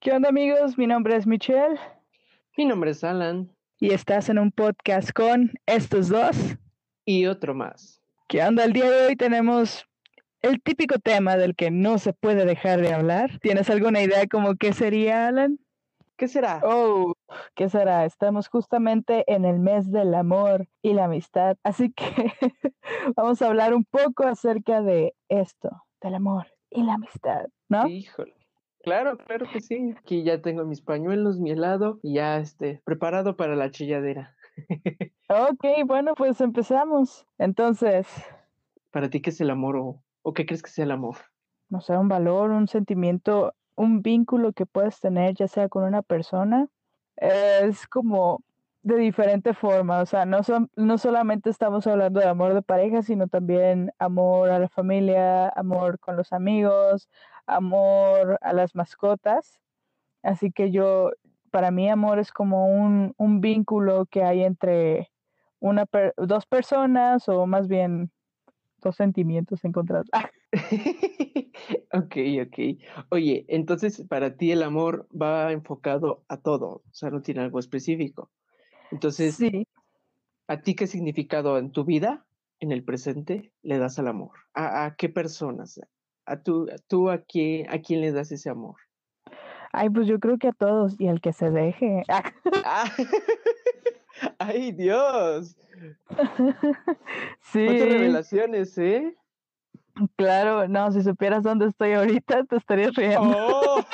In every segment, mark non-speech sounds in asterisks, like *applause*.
¿Qué onda amigos? Mi nombre es Michelle. Mi nombre es Alan. Y estás en un podcast con estos dos. Y otro más. ¿Qué onda? El día de hoy tenemos el típico tema del que no se puede dejar de hablar. ¿Tienes alguna idea como qué sería, Alan? ¿Qué será? Oh, ¿qué será? Estamos justamente en el mes del amor y la amistad, así que *laughs* vamos a hablar un poco acerca de esto, del amor y la amistad, ¿no? Híjole. Claro, claro que sí. Aquí ya tengo mis pañuelos, mi helado y ya este, preparado para la chilladera. *laughs* ok, bueno, pues empezamos. Entonces. ¿Para ti qué es el amor o, o qué crees que sea el amor? No sé, un valor, un sentimiento, un vínculo que puedes tener, ya sea con una persona. Es como de diferente forma, o sea, no, son, no solamente estamos hablando de amor de pareja, sino también amor a la familia, amor con los amigos, amor a las mascotas. Así que yo, para mí amor es como un, un vínculo que hay entre una dos personas o más bien dos sentimientos encontrados. *laughs* ok, ok. Oye, entonces para ti el amor va enfocado a todo, o sea, no tiene algo específico. Entonces, sí. ¿a ti qué significado en tu vida, en el presente, le das al amor? ¿A, a qué personas? ¿A tú, tú a, quién, a quién le das ese amor? Ay, pues yo creo que a todos y al que se deje. Ah. *laughs* ¡Ay, Dios! *laughs* sí. ¿Cuántas revelaciones, eh? Claro, no, si supieras dónde estoy ahorita, te estarías riendo. Oh.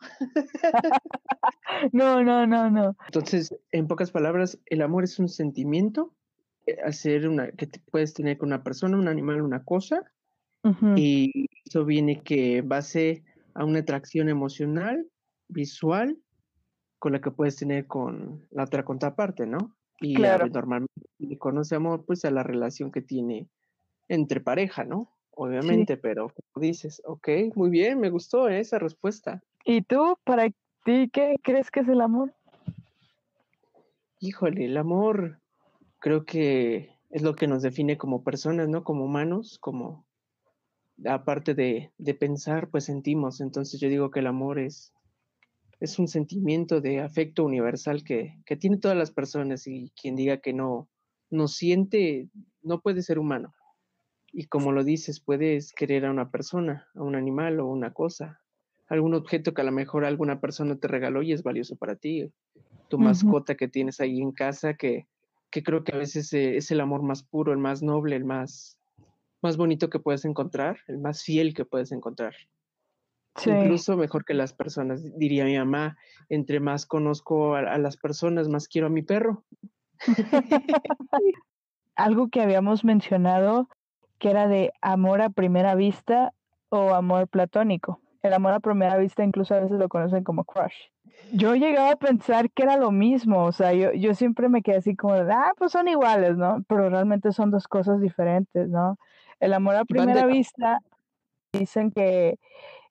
*laughs* no, no, no, no. Entonces, en pocas palabras, el amor es un sentimiento hacer una que puedes tener con una persona, un animal, una cosa, y eso viene que base a una atracción emocional, visual, con la que puedes tener con la otra contraparte, ¿no? Y claro. normalmente conoce amor, pues a la relación que tiene entre pareja, ¿no? Obviamente, sí. pero dices, ok, muy bien, me gustó esa respuesta. ¿Y tú, para ti, qué crees que es el amor? Híjole, el amor creo que es lo que nos define como personas, ¿no? Como humanos, como aparte de, de pensar, pues sentimos. Entonces yo digo que el amor es, es un sentimiento de afecto universal que, que tiene todas las personas y quien diga que no, no siente, no puede ser humano. Y como lo dices, puedes querer a una persona, a un animal o una cosa, algún objeto que a lo mejor alguna persona te regaló y es valioso para ti, tu uh -huh. mascota que tienes ahí en casa, que, que creo que a veces eh, es el amor más puro, el más noble, el más, más bonito que puedes encontrar, el más fiel que puedes encontrar. Sí. Incluso mejor que las personas, diría mi mamá, entre más conozco a, a las personas, más quiero a mi perro. *laughs* Algo que habíamos mencionado que era de amor a primera vista o amor platónico. El amor a primera vista incluso a veces lo conocen como crush. Yo llegaba a pensar que era lo mismo, o sea, yo, yo siempre me quedé así como, de, ah, pues son iguales, ¿no? Pero realmente son dos cosas diferentes, ¿no? El amor a primera vista dicen que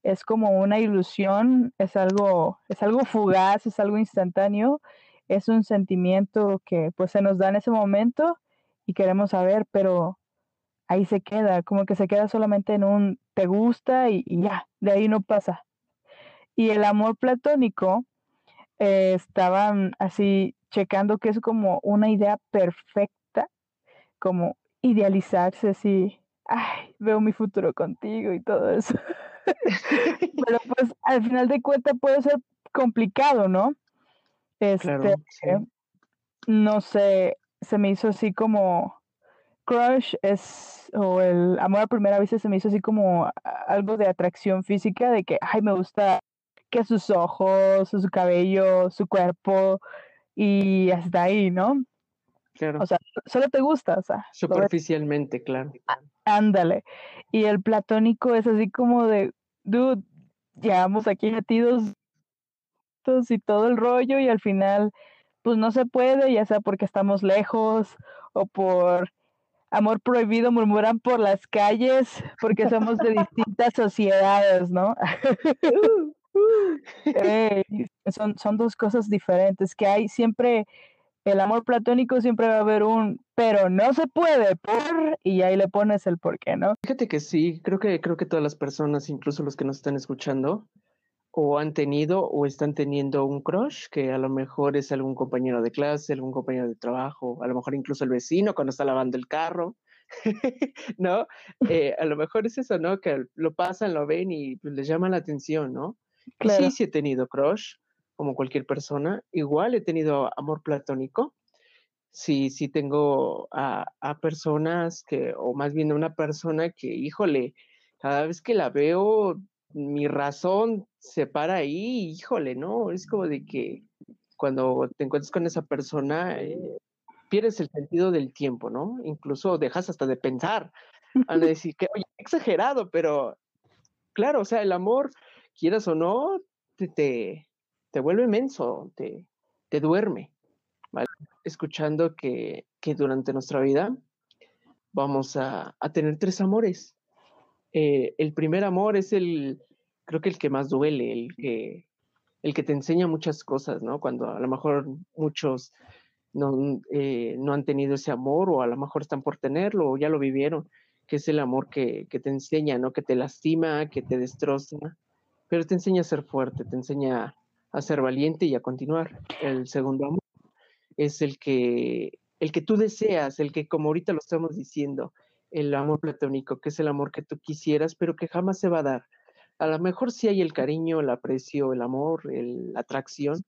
es como una ilusión, es algo, es algo fugaz, es algo instantáneo, es un sentimiento que pues se nos da en ese momento y queremos saber, pero ahí se queda, como que se queda solamente en un te gusta y, y ya, de ahí no pasa. Y el amor platónico, eh, estaban así checando que es como una idea perfecta, como idealizarse así, ay, veo mi futuro contigo y todo eso. *laughs* Pero pues al final de cuentas puede ser complicado, ¿no? Este, claro, sí. no sé, se me hizo así como crush es, o el amor a primera vista se me hizo así como algo de atracción física, de que, ay, me gusta que sus ojos, su cabello, su cuerpo, y hasta ahí, ¿no? Claro. O sea, solo te gusta, o sea. Superficialmente, claro. Ándale. Y el platónico es así como de, dude, llevamos aquí metidos y todo el rollo, y al final, pues no se puede, ya sea porque estamos lejos o por amor prohibido murmuran por las calles porque somos de distintas *laughs* sociedades, ¿no? *laughs* hey, son, son dos cosas diferentes, que hay siempre, el amor platónico siempre va a haber un, pero no se puede por, y ahí le pones el por qué, ¿no? Fíjate que sí, creo que, creo que todas las personas, incluso los que nos están escuchando, o han tenido o están teniendo un crush, que a lo mejor es algún compañero de clase, algún compañero de trabajo, a lo mejor incluso el vecino cuando está lavando el carro, *laughs* ¿no? Eh, a lo mejor es eso, ¿no? Que lo pasan, lo ven y pues, les llama la atención, ¿no? Sí, sí he tenido crush, como cualquier persona. Igual he tenido amor platónico. Sí, sí tengo a, a personas que, o más bien a una persona que, híjole, cada vez que la veo, mi razón se para ahí, híjole, ¿no? Es como de que cuando te encuentras con esa persona, eh, pierdes el sentido del tiempo, ¿no? Incluso dejas hasta de pensar. Van a *laughs* decir que, oye, exagerado, pero claro, o sea, el amor, quieras o no, te, te, te vuelve menso, te, te duerme. Escuchando que, que durante nuestra vida vamos a, a tener tres amores. Eh, el primer amor es el, creo que el que más duele, el que, el que te enseña muchas cosas, ¿no? Cuando a lo mejor muchos no, eh, no han tenido ese amor o a lo mejor están por tenerlo o ya lo vivieron, que es el amor que, que te enseña, ¿no? Que te lastima, que te destroza, pero te enseña a ser fuerte, te enseña a ser valiente y a continuar. El segundo amor es el que, el que tú deseas, el que como ahorita lo estamos diciendo, el amor platónico, que es el amor que tú quisieras, pero que jamás se va a dar. A lo mejor sí hay el cariño, el aprecio, el amor, la atracción,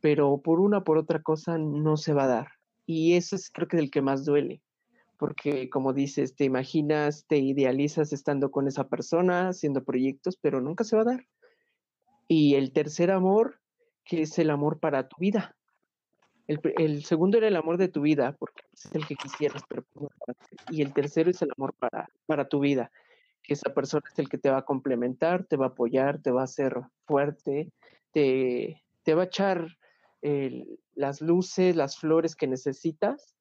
pero por una por otra cosa no se va a dar. Y eso es creo que es el que más duele, porque como dices, te imaginas, te idealizas estando con esa persona, haciendo proyectos, pero nunca se va a dar. Y el tercer amor, que es el amor para tu vida, el, segundo era el amor de tu vida, porque es el que quisieras, pero y el tercero es el amor para, para tu vida, que esa persona es el que te va a complementar, te va a apoyar, te va a hacer fuerte, te, te va a echar las luces, las flores que necesitas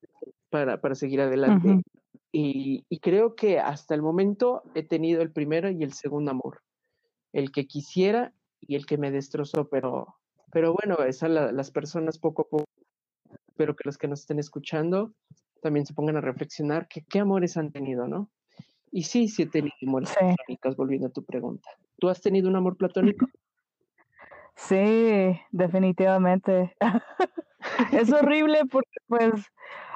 para, para seguir adelante. y, y creo que hasta el momento he tenido el primero y el segundo amor, el que quisiera y el que me destrozó, pero, pero bueno, esas las personas poco a poco espero que los que nos estén escuchando también se pongan a reflexionar que qué amores han tenido, ¿no? Y sí, sí he tenido amores platónicos, volviendo a tu pregunta. ¿Tú has tenido un amor platónico? *laughs* Sí, definitivamente. *laughs* es horrible porque pues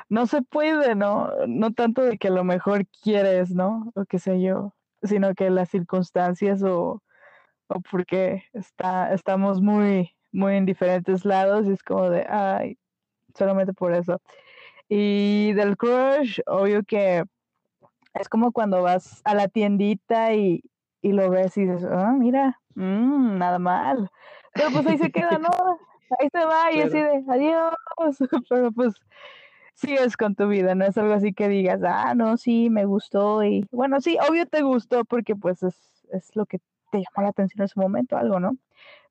no se puede, ¿no? No tanto de que a lo mejor quieres, ¿no? O qué sé yo, sino que las circunstancias o, o porque está, estamos muy, muy en diferentes lados y es como de, ay, solamente por eso. Y del crush, obvio que es como cuando vas a la tiendita y, y lo ves y dices, ah, mira, mmm, nada mal. Pero pues ahí se queda, ¿no? Ahí se va y así de adiós. *laughs* Pero pues sigues con tu vida, no es algo así que digas, ah, no, sí, me gustó. Y bueno, sí, obvio te gustó porque pues es, es lo que te llamó la atención en su momento, algo, ¿no?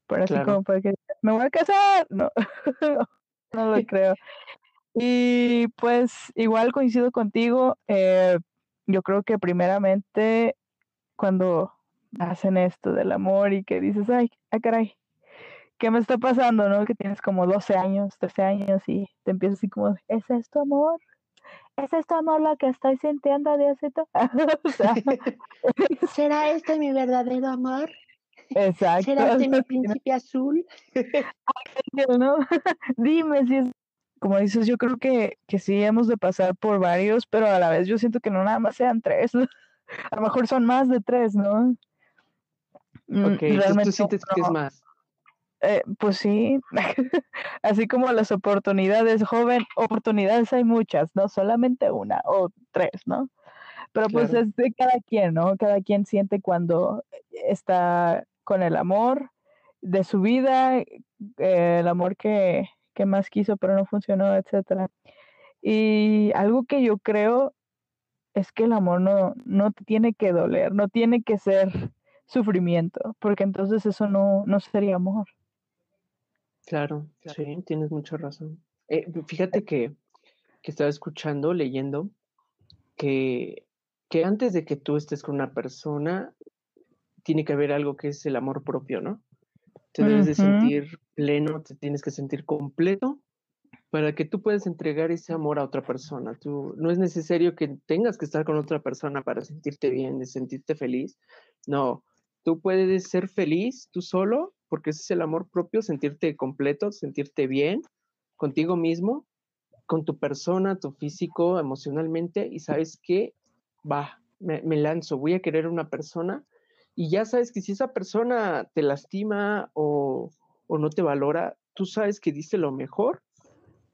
Pero así como puede que me voy a casar, no. *laughs* no lo creo. Y pues igual coincido contigo, eh, yo creo que primeramente cuando hacen esto del amor y que dices, ay, ay caray, ¿qué me está pasando? ¿No? Que tienes como 12 años, 13 años y te empiezas así como, ¿es esto amor? ¿Es esto amor lo que estoy sintiendo de esto? *laughs* *laughs* ¿Será este mi verdadero amor? Exacto. ¿Será este mi *laughs* príncipe azul? ¿no? Dime si es como dices, yo creo que, que sí hemos de pasar por varios, pero a la vez yo siento que no nada más sean tres, a lo mejor son más de tres, ¿no? Mm, ok, Realmente tú sientes que es más. Eh, pues sí, *laughs* así como las oportunidades, joven, oportunidades hay muchas, no solamente una o tres, ¿no? Pero pues es de cada quien, ¿no? Cada quien siente cuando está con el amor de su vida, eh, el amor que, que más quiso pero no funcionó, etcétera. Y algo que yo creo es que el amor no, no tiene que doler, no tiene que ser sufrimiento, porque entonces eso no, no sería amor. Claro, sí, tienes mucha razón. Eh, fíjate que, que, estaba escuchando, leyendo, que, que antes de que tú estés con una persona, tiene que haber algo que es el amor propio, ¿no? Te debes de sentir pleno, te tienes que sentir completo para que tú puedas entregar ese amor a otra persona. Tú, no es necesario que tengas que estar con otra persona para sentirte bien, de sentirte feliz. No, tú puedes ser feliz tú solo porque ese es el amor propio, sentirte completo, sentirte bien contigo mismo, con tu persona, tu físico, emocionalmente, y sabes que va, me, lanzo, voy a querer una persona, y ya sabes que si esa persona te lastima o, o no te valora, tú sabes que diste lo mejor.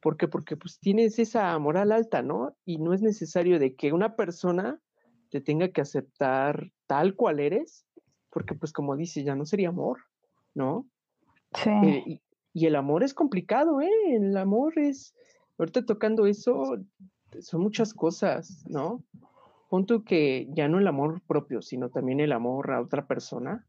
¿Por qué? Porque pues tienes esa moral alta, ¿no? Y no es necesario de que una persona te tenga que aceptar tal cual eres, porque pues como dices, ya no sería amor, ¿no? Sí. Eh, y, y el amor es complicado, ¿eh? El amor es, ahorita tocando eso, son muchas cosas, ¿no? Punto que ya no el amor propio, sino también el amor a otra persona,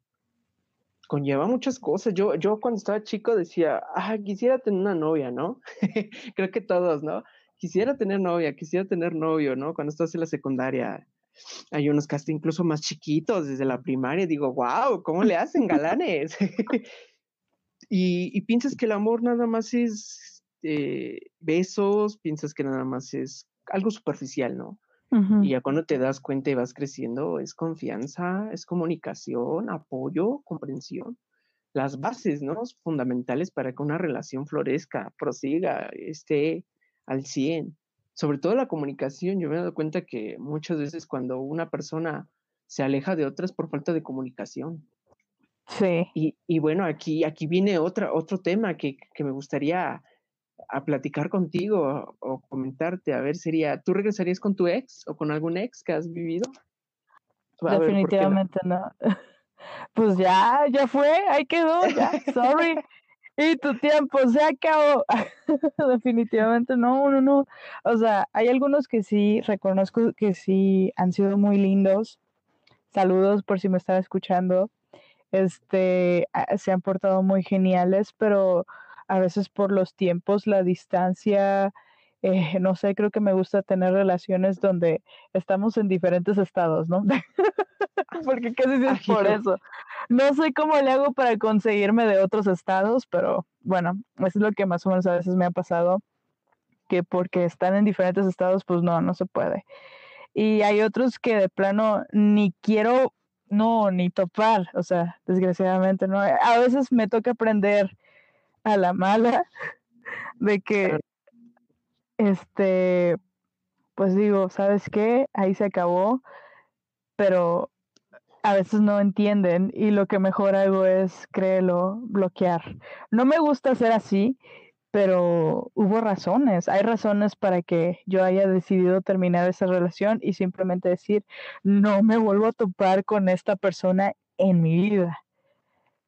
conlleva muchas cosas. Yo, yo cuando estaba chico decía, ah, quisiera tener una novia, ¿no? *laughs* Creo que todos, ¿no? Quisiera tener novia, quisiera tener novio, ¿no? Cuando estás en la secundaria, hay unos hasta incluso más chiquitos, desde la primaria, digo, wow, ¿cómo le hacen galanes? *laughs* y, y, piensas que el amor nada más es eh, besos, piensas que nada más es algo superficial, ¿no? Uh -huh. Y ya cuando te das cuenta y vas creciendo, es confianza, es comunicación, apoyo, comprensión. Las bases, ¿no? Fundamentales para que una relación florezca, prosiga, esté al 100. Sobre todo la comunicación. Yo me he dado cuenta que muchas veces cuando una persona se aleja de otras por falta de comunicación. Sí. Y, y bueno, aquí, aquí viene otra, otro tema que, que me gustaría a platicar contigo o, comentarte, a ver, sería, ¿tú regresarías con tu ex o con algún ex que has vivido? A Definitivamente ver, no? no. *laughs* Pues ya, ya fue, ahí quedó, ya, sorry. Y tu tiempo se acabó. *laughs* Definitivamente no, no, no. O sea, hay algunos que sí, reconozco que sí han sido muy lindos. Saludos por si me están escuchando. Este, se han portado muy geniales, pero a veces por los tiempos, la distancia, eh, no sé, creo que me gusta tener relaciones donde estamos en diferentes estados, ¿no? *laughs* *laughs* Porque casi es por eso. No sé cómo le hago para conseguirme de otros estados, pero bueno, eso es lo que más o menos a veces me ha pasado, que porque están en diferentes estados, pues no, no se puede. Y hay otros que de plano ni quiero, no, ni topar, o sea, desgraciadamente, ¿no? A veces me toca aprender a la mala *laughs* de que este pues digo, ¿sabes qué? Ahí se acabó, pero a veces no entienden y lo que mejor hago es, créelo, bloquear. No me gusta ser así, pero hubo razones, hay razones para que yo haya decidido terminar esa relación y simplemente decir, no me vuelvo a topar con esta persona en mi vida.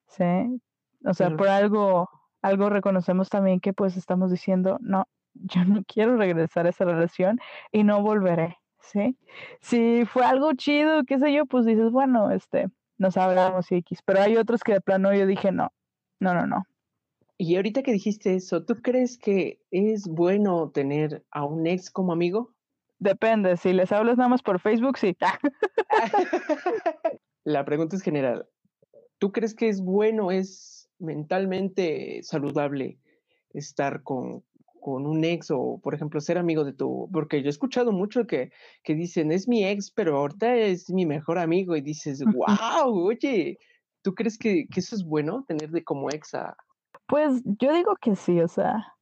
¿Sí? O sea, por algo algo reconocemos también que pues estamos diciendo, no, yo no quiero regresar a esa relación y no volveré, ¿sí? Si fue algo chido, qué sé yo, pues dices, bueno, este, nos hablamos y X, pero hay otros que de plano yo dije, no, no, no, no. Y ahorita que dijiste eso, ¿tú crees que es bueno tener a un ex como amigo? Depende, si les hablas nada más por Facebook, sí. *laughs* La pregunta es general. ¿Tú crees que es bueno, es mentalmente saludable estar con, con, un ex o, por ejemplo, ser amigo de tu... Porque yo he escuchado mucho que, que dicen, es mi ex, pero ahorita es mi mejor amigo y dices, wow, oye, ¿tú crees que, que eso es bueno, tener de como ex a... Pues yo digo que sí, o sea,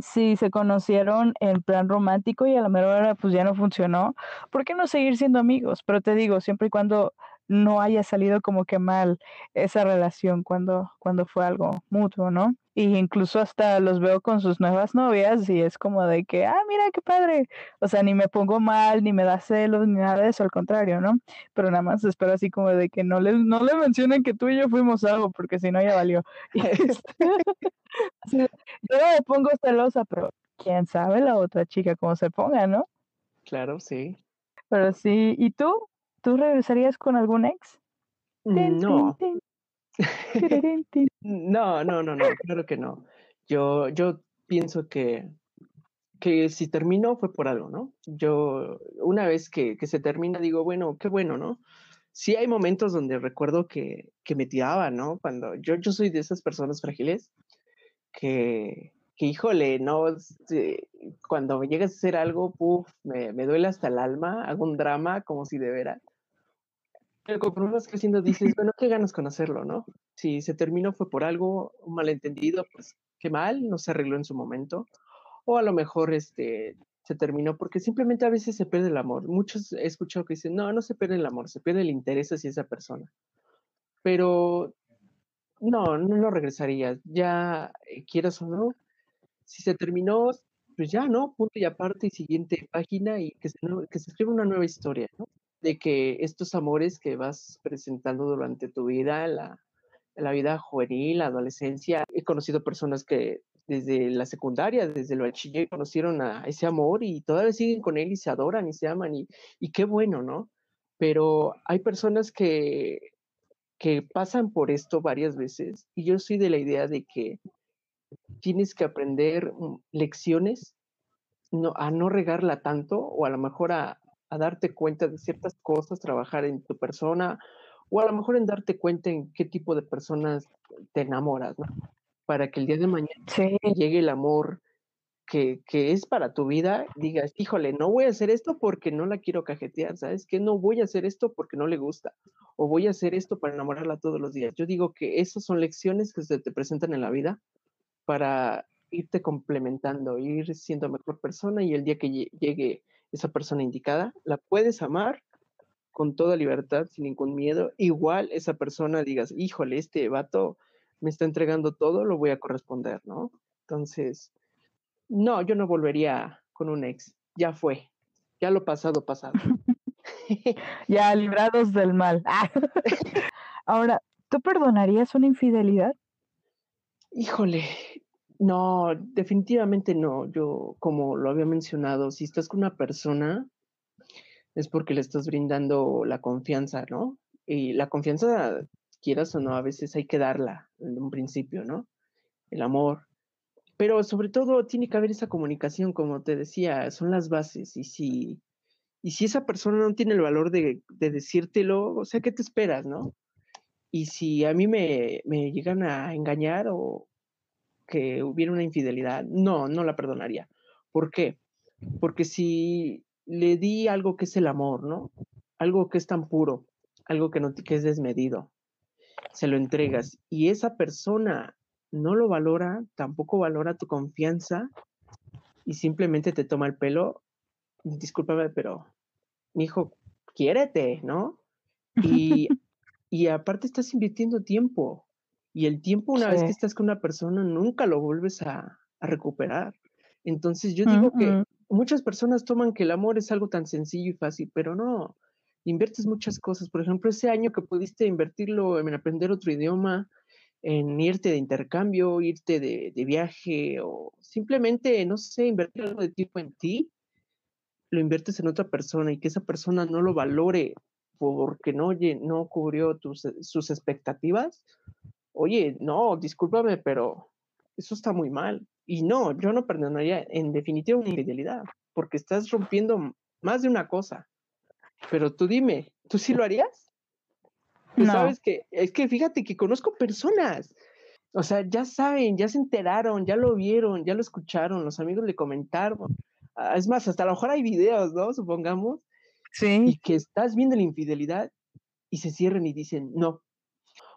si se conocieron en plan romántico y a la mejor hora pues ya no funcionó, ¿por qué no seguir siendo amigos? Pero te digo, siempre y cuando no haya salido como que mal esa relación cuando, cuando fue algo mutuo, ¿no? Y incluso hasta los veo con sus nuevas novias y es como de que, ah, mira qué padre. O sea, ni me pongo mal, ni me da celos, ni nada de eso, al contrario, ¿no? Pero nada más espero así como de que no le, no le mencionen que tú y yo fuimos algo, porque si no ya valió. *laughs* yo no me pongo celosa, pero quién sabe la otra chica cómo se ponga, ¿no? Claro, sí. Pero sí, ¿y tú? ¿Tú regresarías con algún ex? No. *laughs* no, no, no, no, claro que no. Yo, yo pienso que, que si terminó fue por algo, ¿no? Yo, una vez que, que se termina, digo, bueno, qué bueno, ¿no? Sí hay momentos donde recuerdo que, que me tiraba, ¿no? Cuando yo, yo soy de esas personas frágiles que, que híjole, no, este, cuando me llegas a hacer algo, puff, me, me duele hasta el alma, hago un drama como si de veras Pero conforme vas creciendo dices, bueno, qué ganas conocerlo, ¿no? Si se terminó fue por algo, un malentendido, pues qué mal, no se arregló en su momento. O a lo mejor este, se terminó porque simplemente a veces se pierde el amor. Muchos he escuchado que dicen, no, no se pierde el amor, se pierde el interés hacia esa persona. Pero no, no lo regresaría. Ya, eh, quieras o no, si se terminó, pues ya, ¿no? Punto y aparte y siguiente página y que se, que se escriba una nueva historia, ¿no? De que estos amores que vas presentando durante tu vida, la, la vida juvenil, la adolescencia, he conocido personas que desde la secundaria, desde el bachiller, conocieron a ese amor y todavía siguen con él y se adoran y se aman y, y qué bueno, ¿no? Pero hay personas que, que pasan por esto varias veces y yo soy de la idea de que tienes que aprender mm, lecciones no, a no regarla tanto o a lo mejor a, a darte cuenta de ciertas cosas, trabajar en tu persona o a lo mejor en darte cuenta en qué tipo de personas te enamoras, ¿no? Para que el día de mañana llegue el amor que, que, es para tu vida, digas, híjole, no voy a hacer esto porque no la quiero cajetear, ¿sabes? Que no voy a hacer esto porque no le gusta, o voy a hacer esto para enamorarla todos los días. Yo digo que esas son lecciones que se te presentan en la vida para irte complementando, ir siendo mejor persona y el día que llegue esa persona indicada, la puedes amar con toda libertad, sin ningún miedo. Igual esa persona digas, híjole, este vato me está entregando todo, lo voy a corresponder, ¿no? Entonces, no, yo no volvería con un ex, ya fue, ya lo pasado, pasado. *laughs* ya librados del mal. *laughs* *laughs* Ahora, ¿tú perdonarías una infidelidad? Híjole, no, definitivamente no. Yo, como lo había mencionado, si estás con una persona, es porque le estás brindando la confianza, ¿no? Y la confianza, quieras o no, a veces hay que darla en un principio, ¿no? El amor. Pero sobre todo tiene que haber esa comunicación, como te decía, son las bases. Y si, y si esa persona no tiene el valor de, de decírtelo, o sea, ¿qué te esperas, no? Y si a mí me, me llegan a engañar o que hubiera una infidelidad, no, no la perdonaría. ¿Por qué? Porque si le di algo que es el amor, ¿no? Algo que es tan puro, algo que, no, que es desmedido, se lo entregas y esa persona no lo valora, tampoco valora tu confianza y simplemente te toma el pelo, discúlpame, pero mi hijo, quiérete, ¿no? *laughs* Y, y aparte estás invirtiendo tiempo y el tiempo una vez que estás con una persona nunca lo vuelves a, a recuperar. Entonces yo digo que muchas personas toman que el amor es algo tan sencillo y fácil, pero no, inviertes muchas cosas. Por ejemplo, ese año que pudiste invertirlo en aprender otro idioma, en irte de intercambio, irte de, de viaje o simplemente, no sé, invertir algo de tiempo en ti, lo inviertes en otra persona y que esa persona no lo valore porque no, no cubrió tus, sus expectativas. Oye, no, discúlpame, pero eso está muy mal. Y no, yo no perdonaría en definitiva una infidelidad, porque estás rompiendo más de una cosa. Pero tú dime, ¿tú sí lo harías? no. sabes que, es que fíjate que conozco personas, o sea, ya saben, ya se enteraron, ya lo vieron, ya lo escucharon, los amigos le comentaron. Ah, es más, hasta a lo mejor hay videos, ¿no? Supongamos. Sí. Y que estás viendo la infidelidad y se cierran y dicen, no,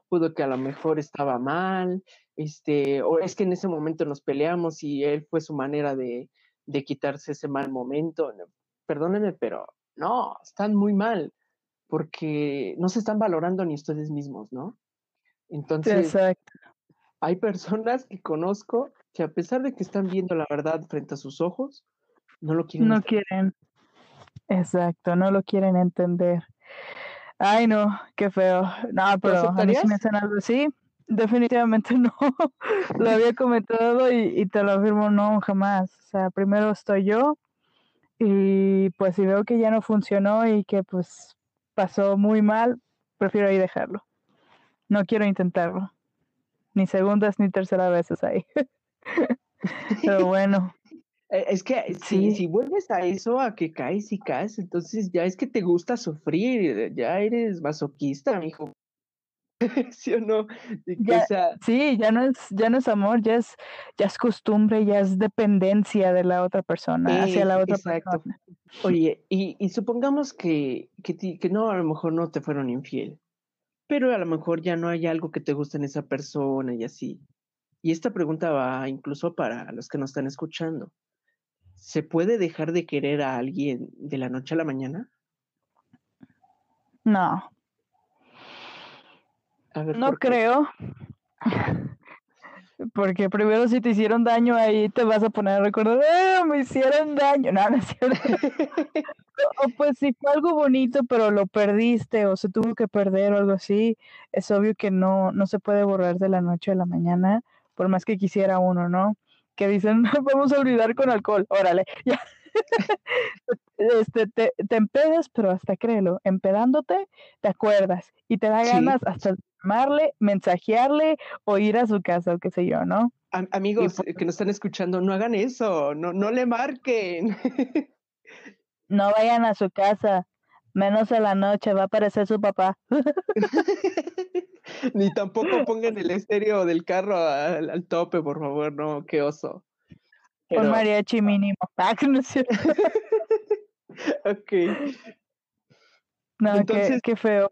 pudo que a lo mejor estaba mal, este, o es que en ese momento nos peleamos y él fue su manera de, de quitarse ese mal momento. Perdónenme, pero no, están muy mal, porque no se están valorando ni ustedes mismos, ¿no? Entonces, Exacto. hay personas que conozco que a pesar de que están viendo la verdad frente a sus ojos, no lo quieren. No entender. quieren. Exacto, no lo quieren entender. Ay, no, qué feo. No, pero a mí si me hacen algo así, definitivamente *laughs* no. lo había comentado y, y, te lo afirmo, no, jamás. O sea, primero estoy yo y pues si veo que ya no funcionó y que pues pasó muy mal, prefiero ahí dejarlo. No quiero intentarlo. Ni segundas ni tercera veces ahí. *laughs* pero bueno. Es que sí. si, si, vuelves a eso, a que caes y caes, entonces ya es que te gusta sufrir, ya eres masoquista, mijo. *laughs* ¿Sí o no? Ya, sea- Sí, ya no es, ya no es amor, ya es, ya es costumbre, ya es dependencia de la otra persona, hacia la Eh, otra exacto. persona. Oye, y, y supongamos que, que, ti- que no, a lo mejor no te fueron infiel, pero a lo mejor ya no hay algo que te guste en esa persona y así. Y esta pregunta va incluso para los que nos están escuchando. ¿Se puede dejar de querer a alguien de la noche a la mañana? No, A ver, no creo. *laughs* Porque primero si te hicieron daño ahí te vas a poner a recordar, "Ah, me hicieron daño. *laughs* No, no es cierto. O pues si fue algo bonito pero lo perdiste o se tuvo que perder o algo así, es obvio que no, no se puede borrar de la noche a la mañana, por más que quisiera uno, ¿no? Que dicen, *laughs* vamos a olvidar con alcohol, órale, *laughs* ya. Este, te, te empedas, pero hasta créelo, empedándote, te acuerdas y te da Sí. ganas hasta llamarle, mensajearle o ir a su casa o qué sé yo, ¿no? Am- amigos por- eh, que nos están escuchando, no hagan eso, no, no le marquen. *laughs* No vayan a su casa, menos en la noche, va a aparecer su papá. *laughs* Ni tampoco pongan el estéreo del carro al, al tope, por favor, no, qué oso. Un Pero, mariachi mínimo. *laughs* Ah, no es cierto. *laughs* ok. No, Entonces- qué, feo.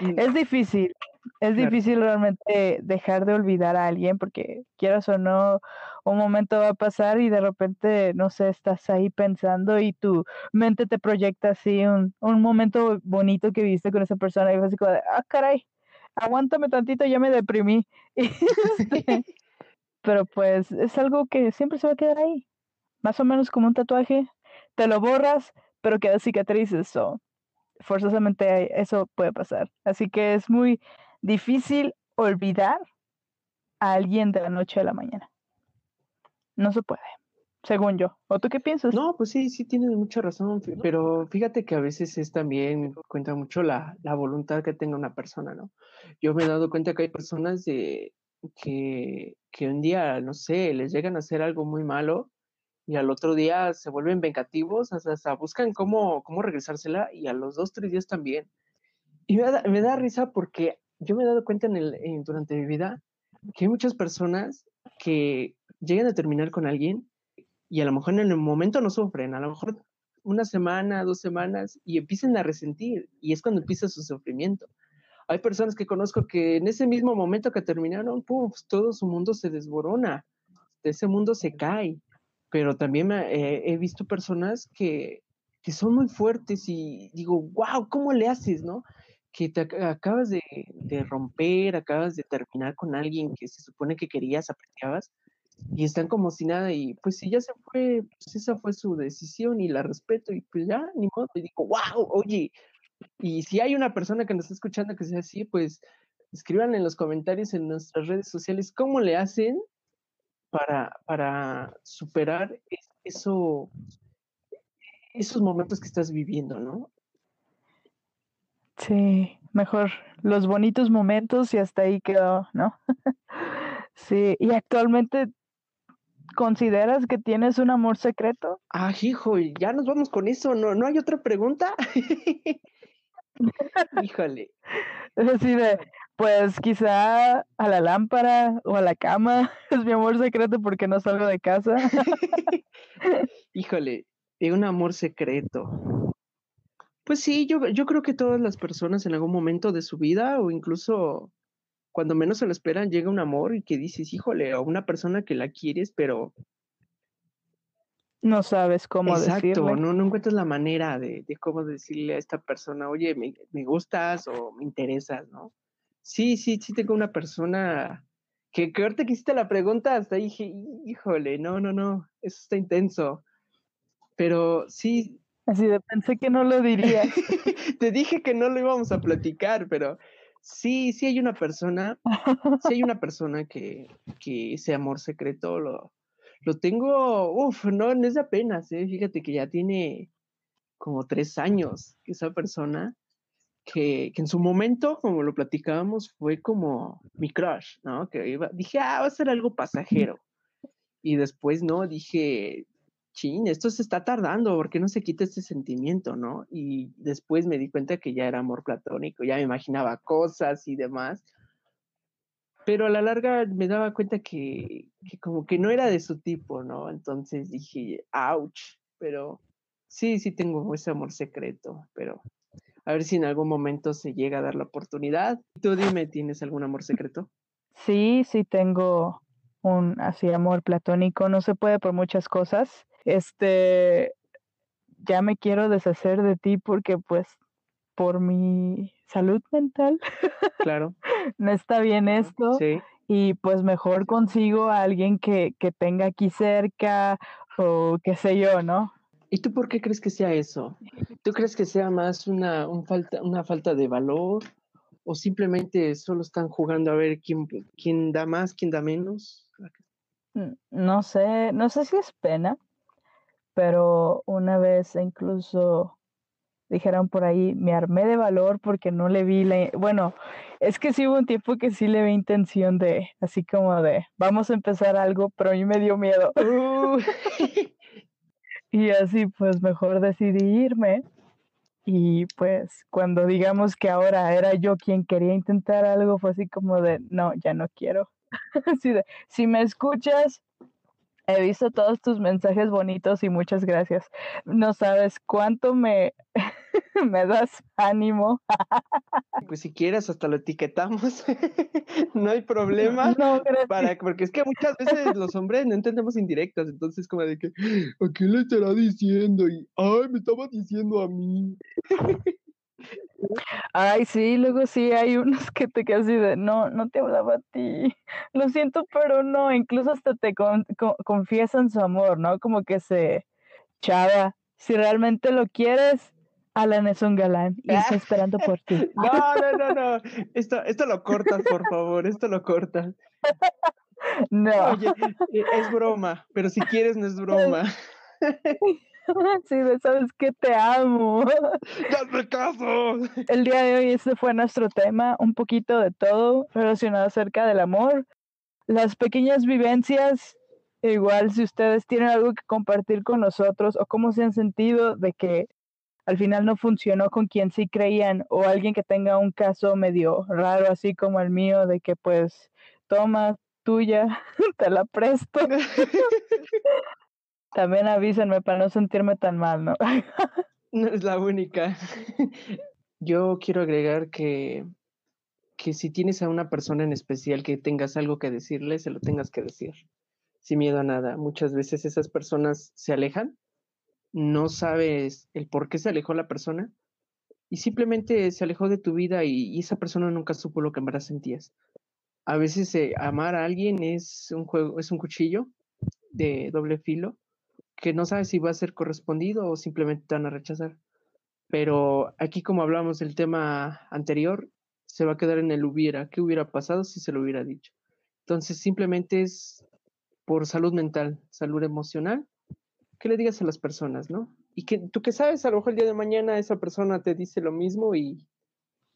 mm, es difícil, es Claro. difícil realmente dejar de olvidar a alguien porque quieras o no, un momento va a pasar y de repente, no sé, estás ahí pensando y tu mente te proyecta así un, un momento bonito que viste con esa persona y fue así como ah, caray, aguántame tantito, ya me deprimí. *laughs* Este, *laughs* pero pues es algo que siempre se va a quedar ahí, más o menos como un tatuaje, te lo borras, pero queda cicatrices, o forzosamente eso puede pasar. Así que es muy difícil olvidar a alguien de la noche a la mañana. No se puede, según yo. ¿O tú qué piensas? No, pues sí, sí tienes mucha razón, pero fíjate que a veces es también, cuenta mucho la, la voluntad que tenga una persona, ¿no? Yo me he dado cuenta que hay personas de, que, que un día, no sé, les llegan a hacer algo muy malo y al otro día se vuelven vengativos, hasta, hasta buscan cómo, cómo regresársela y a los dos, tres días también. Y me da, me da risa porque yo me he dado cuenta en el, en- durante mi vida que hay muchas personas que llegan a terminar con alguien y a lo mejor en el momento no sufren, a lo mejor una semana, dos semanas y empiezan a resentir y es cuando empieza su sufrimiento. Hay personas que conozco que en ese mismo momento que terminaron, pum, todo su mundo se desborona, ese mundo se cae. Pero también eh, he visto personas que, que son muy fuertes y digo, wow, ¿cómo le haces, no? Que te ac- acabas de, de romper, acabas de terminar con alguien que se supone que querías, apreciabas, y están como si nada, y pues si ya se fue, pues esa fue su decisión y la respeto, y pues ya, ni modo, y digo, wow, oye, y si hay una persona que nos está escuchando que sea así, pues escriban en los comentarios en nuestras redes sociales cómo le hacen para, para superar es- eso, esos momentos que estás viviendo, ¿no? Sí, mejor los bonitos momentos y hasta ahí quedó, ¿no? *laughs* sí, y actualmente ¿consideras que tienes un amor secreto? Ah, hijo, ya nos vamos con eso, ¿no? ¿No hay otra pregunta? *laughs* Híjole. Así de, pues quizá a la lámpara o a la cama *laughs* es mi amor secreto porque no salgo de casa. *laughs* Híjole, un amor secreto. Pues sí, yo, yo creo que todas las personas en algún momento de su vida o incluso cuando menos se lo esperan llega un amor y que dices, híjole, o una persona que la quieres, pero No sabes cómo exacto, decirle. no, no encuentras la manera de, de cómo decirle a esta persona, oye, me, me gustas o me interesas, ¿no? Sí, sí, sí tengo una persona que, que ahorita que hiciste la pregunta, hasta dije, híjole, no, no, no, eso está intenso. Pero sí, Así de, pensé que no lo dirías. *laughs* te dije que no lo íbamos a platicar, pero sí, sí hay una persona, sí hay una *laughs* persona que, que ese amor secreto lo, lo tengo, uff, no, no es de apenas, ¿eh? fíjate que ya tiene como tres años que esa persona, que, que en su momento, como lo platicábamos, fue como mi crush, ¿no? Que iba, dije, ah, va a ser algo pasajero. Y después, no, dije, chin, esto se está tardando, ¿por qué no se quita este sentimiento, no? Y después me di cuenta que ya era amor platónico, ya me imaginaba cosas y demás. Pero a la larga me daba cuenta que, que como que no era de su tipo, ¿no? Entonces dije, ouch, pero sí, sí tengo ese amor secreto, pero a ver si en algún momento se llega a dar la oportunidad. Tú dime, ¿tienes algún amor secreto? Sí, sí tengo un así amor platónico, no se puede por muchas cosas. Este, ya me quiero deshacer de ti porque pues por mi salud mental. Claro. *laughs* no está bien esto. Sí. Y pues mejor consigo a alguien que, que tenga aquí cerca o qué sé yo, ¿no? ¿Y tú por qué crees que sea eso? ¿Tú crees que sea más una, un falta, una falta de valor o simplemente solo están jugando a ver quién, quién da más, quién da menos? No sé, no sé si es pena, pero una vez incluso dijeron por ahí, me armé de valor porque no le vi la... Bueno, es que sí hubo un tiempo que sí le vi intención de, así como de, vamos a empezar algo, pero a mí me dio miedo. Uh. *laughs* Y así pues mejor decidí irme. Y pues cuando digamos que ahora era yo quien quería intentar algo, fue así como de, no, ya no quiero. *laughs* así de, si me escuchas, he visto todos tus mensajes bonitos y muchas gracias. No sabes cuánto me, *laughs* me das ánimo. *laughs* Pues si quieres, hasta lo etiquetamos. *laughs* no hay problema. No, gracias. Para, porque es que muchas veces los hombres no entendemos indirectas, entonces como de que, ¿a qué le estará diciendo? Y, ay, me estaba diciendo a mí. Ay, sí, luego sí hay unos que te quedas así de, no, no te hablaba a ti. Lo siento, pero no, incluso hasta te con- co- confiesan su amor, ¿no? Como que se, chava, si realmente lo quieres, Alan es un galán y está esperando por ti. *laughs* No, no, no, no. Esto, esto lo cortas, por favor, esto lo cortas. *laughs* No, Oye, eh, es broma, pero si quieres no es *laughs* broma. *laughs* sí, sabes que te amo. *laughs* ¡Hazme caso! *laughs* El día de hoy ese fue nuestro tema, un poquito de todo relacionado acerca del amor, las pequeñas vivencias, igual si ustedes tienen algo que compartir con nosotros o cómo se han sentido de que al final no funcionó con quien sí creían o alguien que tenga un caso medio raro así como el mío de que pues toma tuya, te la presto. También avísenme para no sentirme tan mal, ¿no? *laughs* No es la única. Yo quiero agregar que, que si tienes a una persona en especial que tengas algo que decirle, se lo tengas que decir, sin miedo a nada. Muchas veces esas personas se alejan, no sabes el por qué se alejó la persona y simplemente se alejó de tu vida y, y esa persona nunca supo lo que en verdad sentías. A veces eh, amar a alguien es un juego, es un cuchillo de doble filo que no sabes si va a ser correspondido o simplemente te van a rechazar. Pero aquí, como hablamos del tema anterior, se va a quedar en el hubiera. ¿Qué hubiera pasado si se lo hubiera dicho? Entonces, simplemente es por salud mental, salud emocional, que le digas a las personas, ¿no? Y que tú que sabes, a lo mejor el día de mañana esa persona te dice lo mismo y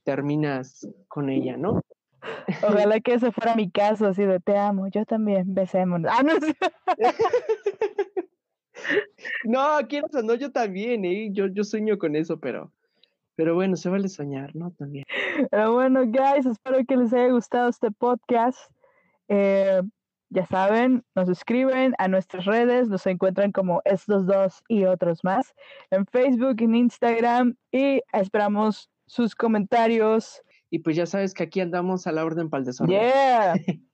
terminas con ella, ¿no? *laughs* Ojalá que ese fuera mi caso, así de te amo, yo también, besémonos. Ah, no. *laughs* No, quieres o no, yo también, ¿eh? Yo, yo sueño con eso, pero, pero bueno, se vale soñar, ¿no? También. Pero bueno, guys, espero que les haya gustado este podcast. Eh, ya saben, nos escriben a nuestras redes, nos encuentran como estos dos y otros más en Facebook, en Instagram y esperamos sus comentarios. Y pues ya sabes que aquí andamos a la orden para el desorden. Yeah. *laughs*